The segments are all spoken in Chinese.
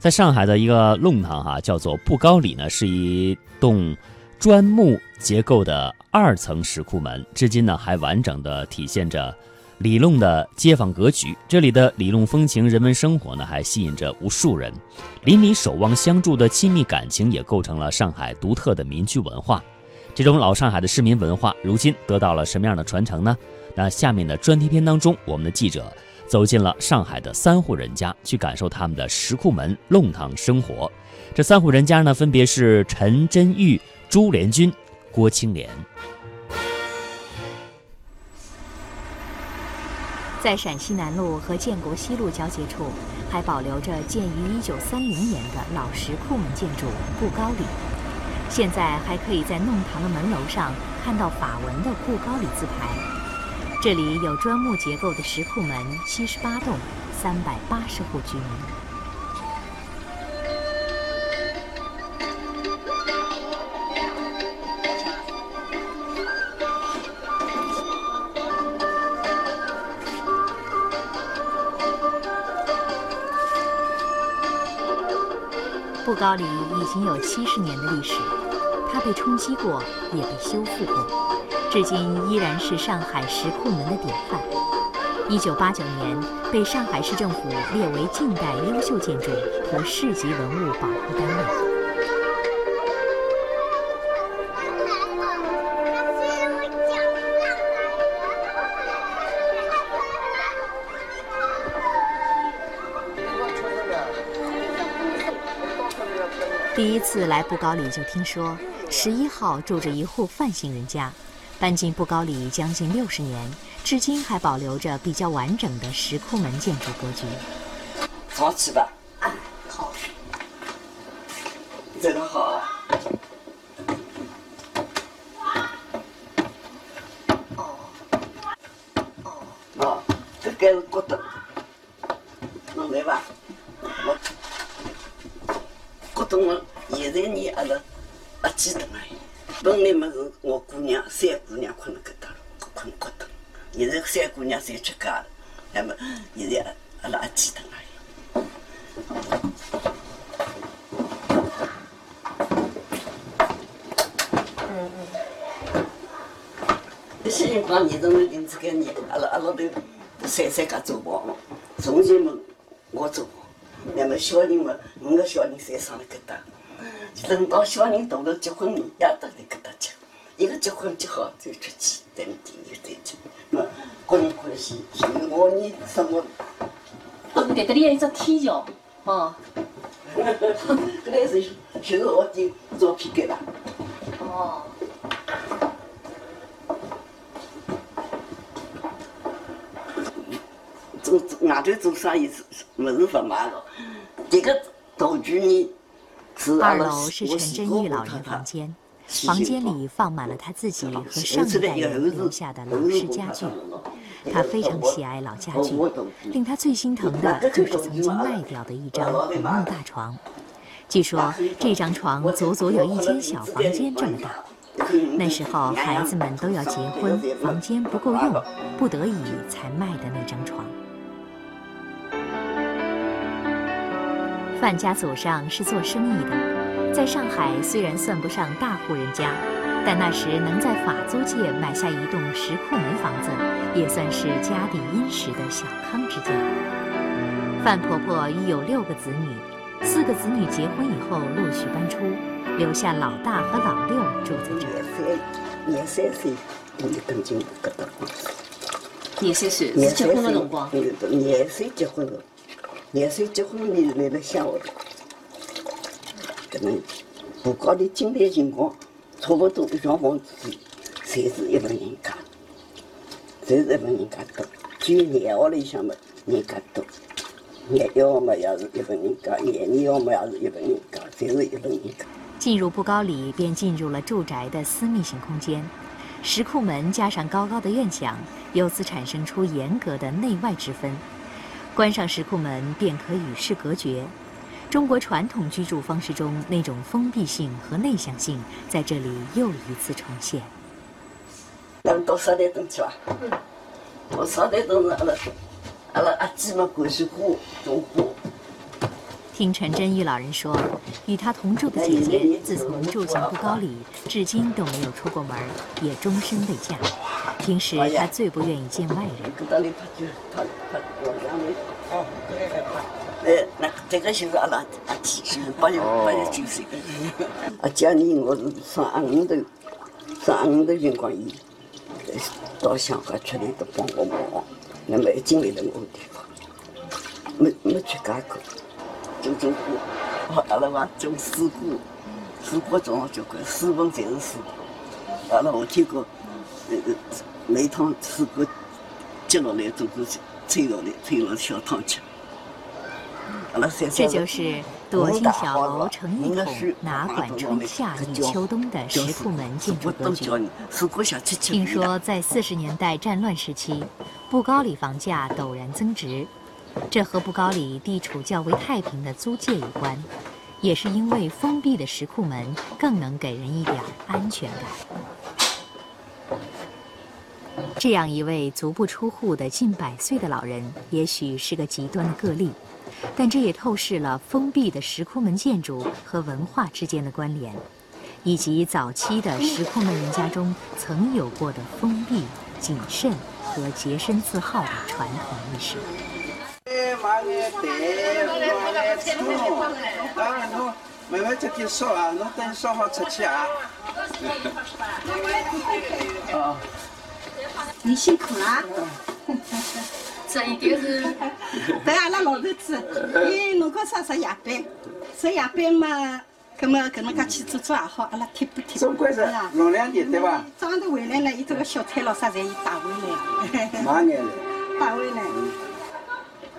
在上海的一个弄堂哈，叫做布高里呢，是一栋砖木结构的二层石库门，至今呢还完整的体现着里弄的街坊格局。这里的里弄风情、人文生活呢，还吸引着无数人。邻里守望相助的亲密感情，也构成了上海独特的民居文化。这种老上海的市民文化，如今得到了什么样的传承呢？那下面的专题片当中，我们的记者走进了上海的三户人家，去感受他们的石库门弄堂生活。这三户人家呢，分别是陈真玉、朱连军、郭青莲。在陕西南路和建国西路交界处，还保留着建于1930年的老石库门建筑布高里。现在还可以在弄堂的门楼上看到法文的布高里字牌。这里有砖木结构的石库门，七十八栋，三百八十户居民。布高里已经有七十年的历史，它被冲击过，也被修复过。至今依然是上海石库门的典范。一九八九年被上海市政府列为近代优秀建筑和市级文物保护单位。第一次来布高里就听说，十一号住着一户范姓人家。搬进布高里将近六十年，至今还保留着比较完整的石库门建筑格局。早起吧，好，这个好啊。哦，哦，这该是骨头，弄来吧。我，骨头我现在你阿拉阿记得哎。本来么是我姑娘三姑娘困了搿搭，困骨头。现在三姑娘侪出嫁了，那么现在阿拉还记得而嗯嗯。这些人讲，年从林子搿年，阿拉阿拉都三三家做房，从前么我做房，那么小人么五个小人侪上了搿搭。等到小人大了结婚，也都在一个结婚结好再出去，等第二再结。那个人关系，所以我你生活。哦，在这里有一只天桥，哦。这个是就是我的照片给了。哦。做外头做生意是不是不卖了？这个道具呢？二楼是陈真玉老人房间，房间里放满了他自己和上一代人留下的老式家具。他非常喜爱老家具，令他最心疼的就是曾经卖掉的一张红木大床。据说这张床足足有一间小房间这么大。那时候孩子们都要结婚，房间不够用，不得已才卖的那张床。范家祖上是做生意的，在上海虽然算不上大户人家，但那时能在法租界买下一栋石库门房子，也算是家底殷实的小康之家。范婆婆育有六个子女，四个子女结婚以后陆续搬出，留下老大和老六住在这儿。廿三岁，你登进搿搭。廿三岁是结婚的辰光。廿岁结婚了。廿岁结婚，你来了乡下头，可能布高里进来情况，差不多一幢房子，侪是一份人家，侪是一份人家多。只有廿号里向嘛，人家多，廿一号嘛也是一份人家，廿二号嘛也是一份人家，侪是一份人家。进入布高里，便进入了住宅的私密性空间，石库门加上高高的院墙，由此产生出严格的内外之分。关上石库门，便可与世隔绝。中国传统居住方式中那种封闭性和内向性，在这里又一次重现。能到烧台灯去吧？嗯。我烧台灯是阿拉阿拉阿姐们关系户种户。听陈真玉老人说，与他同住的姐姐自从住进布高里，至今都没有出过门，也终身未嫁。平时她最不愿意见外人。那这个是阿拉阿弟，八十八十九岁。啊，家里我是上阿五的，上阿五的辰光，伊到乡下出来都帮我忙，那么一进来了我地方，没没去干过。种种果，阿拉话种水果，水果种了交关，水分侪是水。阿拉我听过，呃呃，每趟水果接落来，总归吹下来，吹了小汤吃。阿拉三这就是躲进小楼成一统，哪管春夏与秋冬的石库门建筑格局。听说在四十年代战乱时期，布高里房价陡然增值。这和布高里地处较为太平的租界有关，也是因为封闭的石库门更能给人一点安全感。这样一位足不出户的近百岁的老人，也许是个极端的个例，但这也透视了封闭的石库门建筑和文化之间的关联，以及早期的石库门人家中曾有过的封闭、谨慎和洁身自好的传统意识。买眼蛋，买眼葱，啊，侬慢慢接点烧啊，侬等烧好出去啊。啊，你辛苦了。这一点是。等阿拉老头子，伊弄个啥值夜班，值夜班嘛，搿么搿能介去做做也好，阿拉贴不贴？总归是弄两点对伐？早上头回来呢，伊这个小菜咯啥侪伊带回来。买眼来。带回来。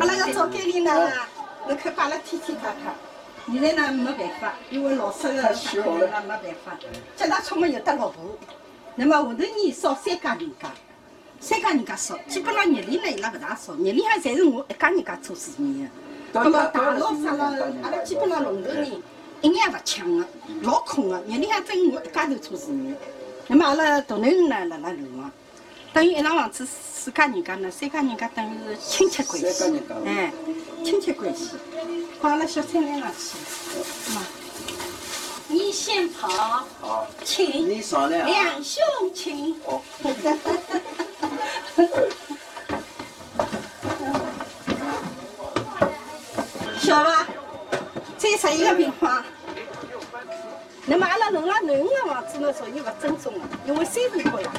阿拉要早间里呢，侬看把阿拉天天看看。现在呢没办法，因为老师的小孩呢没办法。脚踏车嘛有得落户，那么下头呢少三家人家，三家人家少，基本上日里呢伊拉勿大少，日里向侪是我一家人家做事业的。那么大老啥了，阿拉基本上龙头人一眼也勿抢的，老空的，日里向只有我一家头做事业。那么阿拉大囡儿呢辣辣楼房。等于一幢房子四家人家呢，三家人家等于是亲戚关系，哎，亲戚关系，放了小菜篮上去，嘛。你先跑，请两兄请。小吧，再十一个平方。那么阿拉弄了囡恩的房子呢，属于不正宗的，因为三十多呀。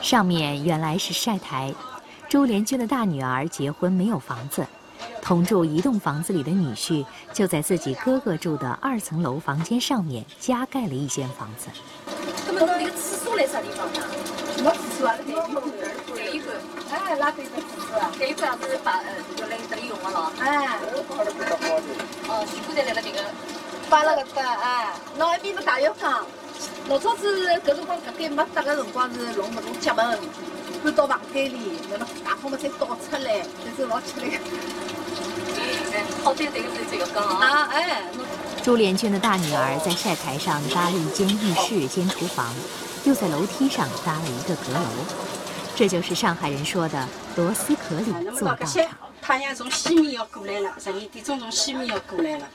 上面原来是晒台，朱连军的大女儿结婚没有房子，同住一栋房子里的女婿就在自己哥哥住的二层楼房间上面加盖了一间房子。那么那个厕所在啥地方呢？没厕所啊，哎，哪个有厕所啊？这一个样子把呃，就来这里用的了。哎，哦，全部在那个这个，摆了个搭哎，那一边是大浴缸。老早子搿辰光搿间没搭个辰光是弄搿种夹门，搬到房间里，那么大风嘛再倒出来，那是老吃力。哎，好在这个是这个缸啊！哎，朱连娟的大女儿在晒台上搭了一间浴室兼厨房，又在楼梯上搭了一个阁楼，这就是上海人说的螺丝壳里做道场。太阳从西面要过来了，十二点钟从西面要过来了，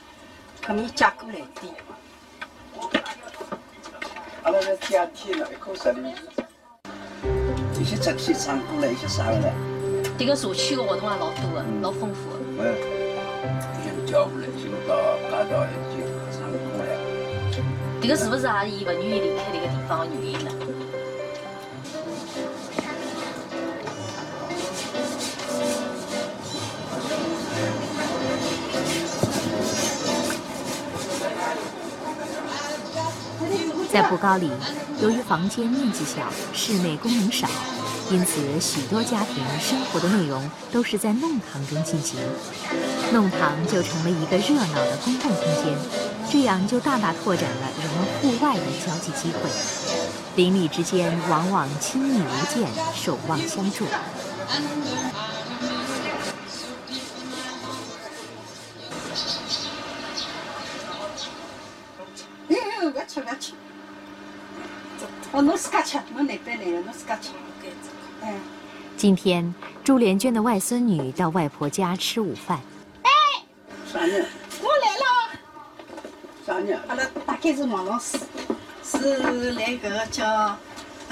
搿面借过来点。阿拉在天天了，一棵树里，一些植皮长过来，一些啥个嘞？这个社区的活动也老多的，老丰富的。哎，已叫过来，就到街道已经长过来。这个是不是阿姨不愿意离开这个地方的原因呢？在布高里，由于房间面积小，室内功能少，因此许多家庭生活的内容都是在弄堂中进行。弄堂就成了一个热闹的公共空间，这样就大大拓展了人们户外的交际机会。邻里之间往往亲密无间，守望相助。今天，朱连娟的外孙女到外婆家吃午饭。啥人？我来了。啥人？阿拉大概是王老师，是来搿个叫阿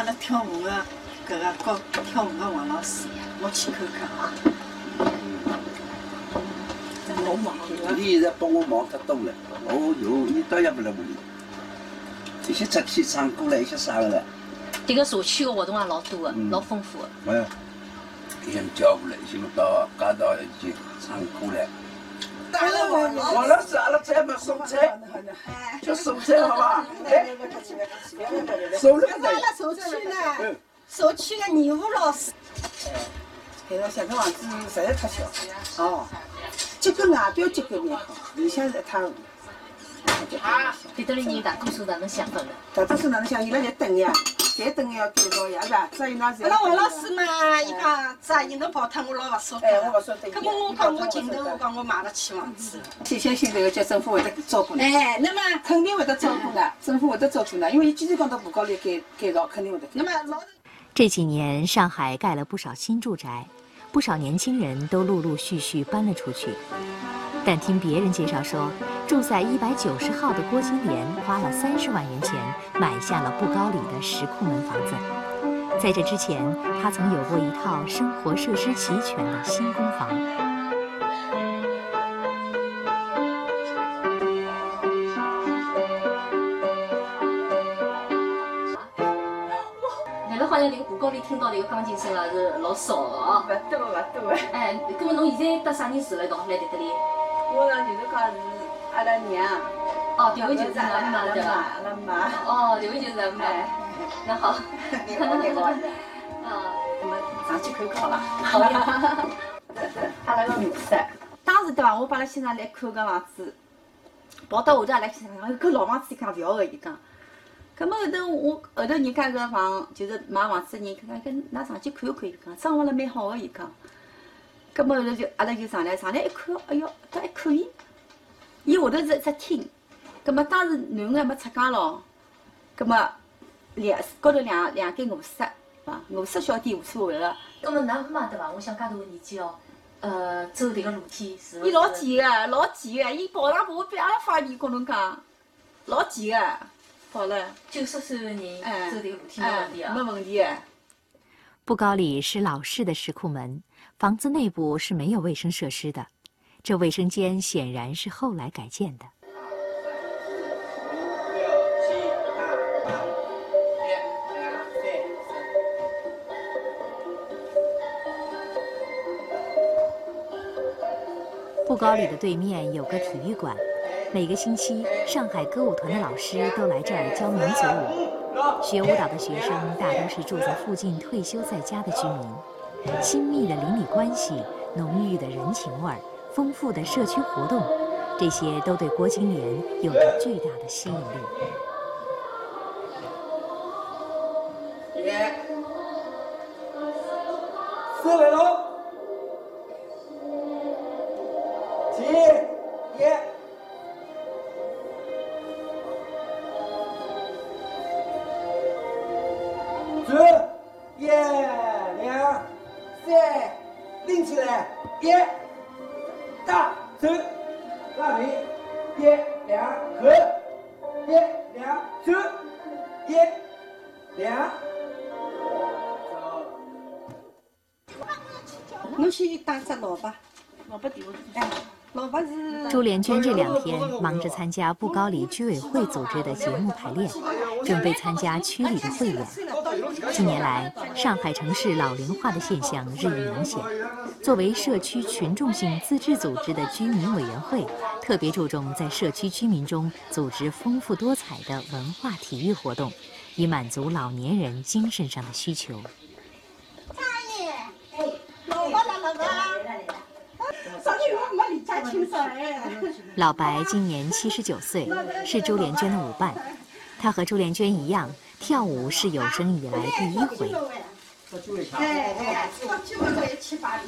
拉跳舞的搿个教跳舞的王老师，我去看看啊。老忙了。你现在帮我忙太多了。哦哟，你倒也不来屋里。一些出去唱歌了，一些啥个了。迭个社区的活动也老多的，老丰富的。哎呀，一些叫过来，一些到街道一起唱歌了。王老师，阿拉再么送菜，就送菜好吧？哎，送了阿拉社区呢，社区的义务老师。搿个小房子实在太小。哦，结构外表结构蛮好，里向是一塌糊涂。迭搭里人大多数哪能想法呢？大多数哪能想？伊拉在等呀，在等要改造呀，是吧？只有那阿拉王老师嘛，伊讲只伊侬跑脱，我老勿舍得。哎，我勿舍得。搿么我讲我尽头，我讲我买得起房子。信相信这个叫政府会得照顾。哎，那么肯定会得照顾的，政府会得照顾的，因为伊既然讲到布高里改改造，肯定会得。那么老这几年上海盖了不少新住宅，不少年轻人都陆陆续续搬了出去。但听别人介绍说，住在一百九十号的郭金莲花了三十万元钱买下了布高里的石库门房子。在这之前，他曾有过一套生活设施齐全的新公房。好像迭个布高里听到迭个钢琴声啊是老少的哦。勿多勿多。哎，那么侬现在搭啥人住了一道来迭搭里？我呢就是讲是阿拉娘。哦，迭位就是阿妈对伐？阿拉妈。哦，迭位就是阿妈。那好。啊，那么上去看看好了。好呀。阿拉个卧室，当时对伐？我帮阿拉先生来看搿房子，跑到后头阿拉先生讲，搿老房子伊讲勿要个，伊讲。搿么后头我后头人家搿房就是买房子的人，看看搿㑚上去看看，伊讲装潢了蛮好个，伊讲。搿么后头就阿拉就上来，上来一看，哎哟，倒还可以。伊下头是一只厅，葛么当时囡恩还没出嫁咯，葛么两高头两两间卧室，啊，卧室小点无所谓了。搿么㑚妈对伐？我想介大个年纪哦，呃，走迭个楼梯是。伊老急个，老急个，伊跑上爬比阿拉方便，跟侬讲，老急个，跑了。九十岁个人走迭个楼梯没问题啊？没问题个。布高里是老式的石库门，房子内部是没有卫生设施的，这卫生间显然是后来改建的。布高里的对面有个体育馆，每个星期上海歌舞团的老师都来这儿教民族舞。学舞蹈的学生大都是住在附近退休在家的居民，亲密的邻里关系、浓郁的人情味儿、丰富的社区活动，这些都对郭青莲有着巨大的吸引力。耶，四百喽，朱连娟这两天忙着参加布高里居委会组织的节目排练，准备参加区里的汇演。近年来，上海城市老龄化的现象日益明显。作为社区群众性自治组织的居民委员会，特别注重在社区居民中组织丰富多彩的文化体育活动，以满足老年人精神上的需求。张爷，哎，老婆来了个。上去我没离家清爽哎。老白今年七十九岁，是朱连娟的舞伴。他和朱连娟一样。跳舞是有生以来第一回。哎哎，到居委会去办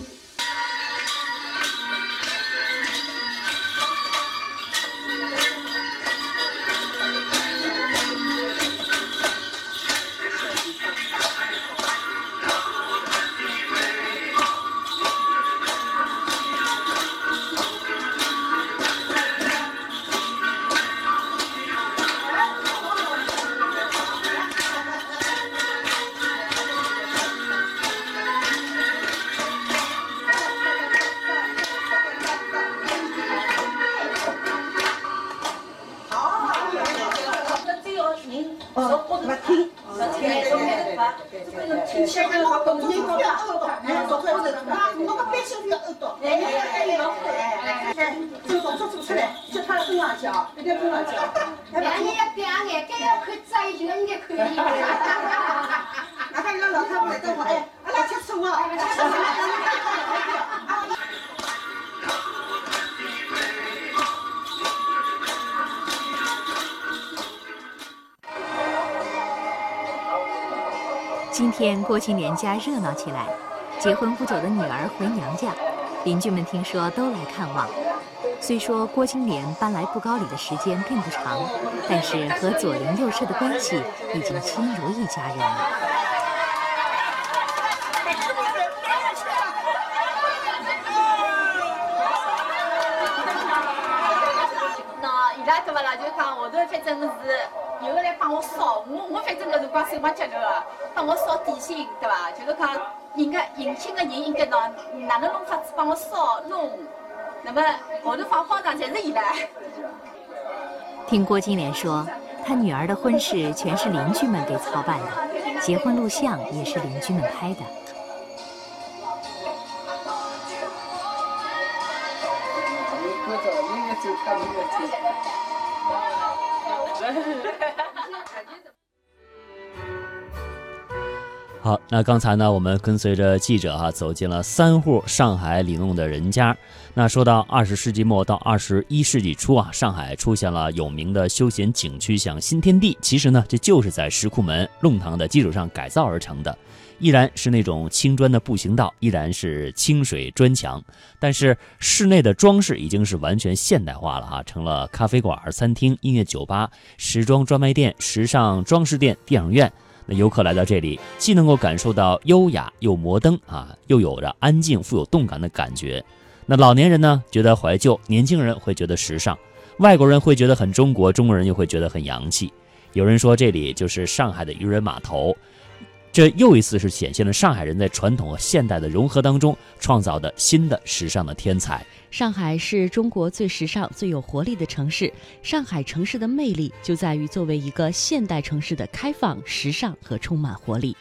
个让老太婆等会，哎，阿拉吃什么？吃什么？今天郭金莲家热闹起来，结婚不久的女儿回娘家，邻居们听说都来看望。虽说郭金莲搬来布高里的时间并不长，但是和左邻右舍的关系已经亲如一家人了。对不啦？就讲后头反正是有个来帮我烧，我我反正搿辰光手忙脚乱个，帮我烧点心，对伐？就是讲应该迎亲个人应该拿哪能弄法子帮我烧弄，那么后头放花场侪是伊拉。听郭金莲说，她女儿的婚事全是邻居们给操办的，结婚录像也是邻居们拍的。好，那刚才呢，我们跟随着记者哈、走进了三户上海里弄的人家。那说到二十世纪末到二十一世纪初啊，上海出现了有名的休闲景区，像新天地。其实呢，这就是在石库门弄堂的基础上改造而成的，依然是那种青砖的步行道，依然是清水砖墙，但是室内的装饰已经是完全现代化了哈，成了咖啡馆、餐厅、音乐酒吧、时装专卖店、时尚装饰店、电影院。那游客来到这里，既能够感受到优雅又摩登啊，又有着安静富有动感的感觉。那老年人呢，觉得怀旧；年轻人会觉得时尚；外国人会觉得很中国，中国人又会觉得很洋气。有人说这里就是上海的渔人码头，这又一次是显现了上海人在传统和现代的融合当中创造的新的时尚的天才。上海是中国最时尚、最有活力的城市。上海城市的魅力就在于作为一个现代城市的开放、时尚和充满活力。